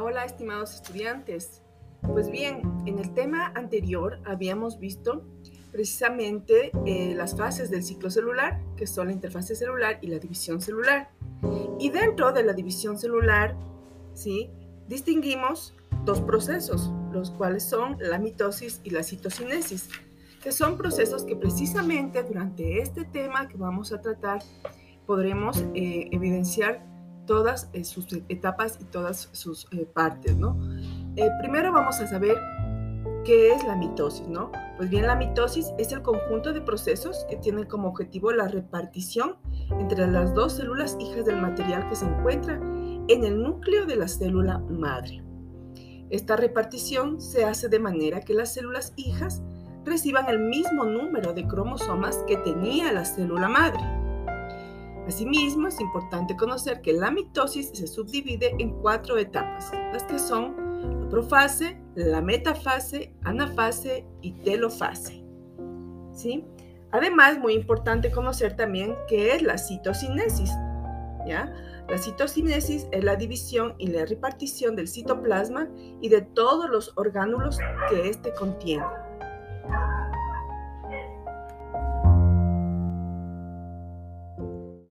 Hola, estimados estudiantes. Pues bien, en el tema anterior habíamos visto precisamente eh, las fases del ciclo celular, que son la interfase celular y la división celular. Y dentro de la división celular, ¿sí? distinguimos dos procesos, los cuales son la mitosis y la citocinesis, que son procesos que precisamente durante este tema que vamos a tratar podremos eh, evidenciar todas eh, sus etapas y todas sus eh, partes, ¿no? Eh, primero vamos a saber qué es la mitosis, ¿no? Pues bien, la mitosis es el conjunto de procesos que tienen como objetivo la repartición entre las dos células hijas del material que se encuentra en el núcleo de la célula madre. Esta repartición se hace de manera que las células hijas reciban el mismo número de cromosomas que tenía la célula madre. Asimismo, es importante conocer que la mitosis se subdivide en cuatro etapas, las que son la profase, la metafase, anafase y telofase. ¿Sí? Además, muy importante conocer también qué es la citocinesis. ¿ya? La citocinesis es la división y la repartición del citoplasma y de todos los orgánulos que éste contiene.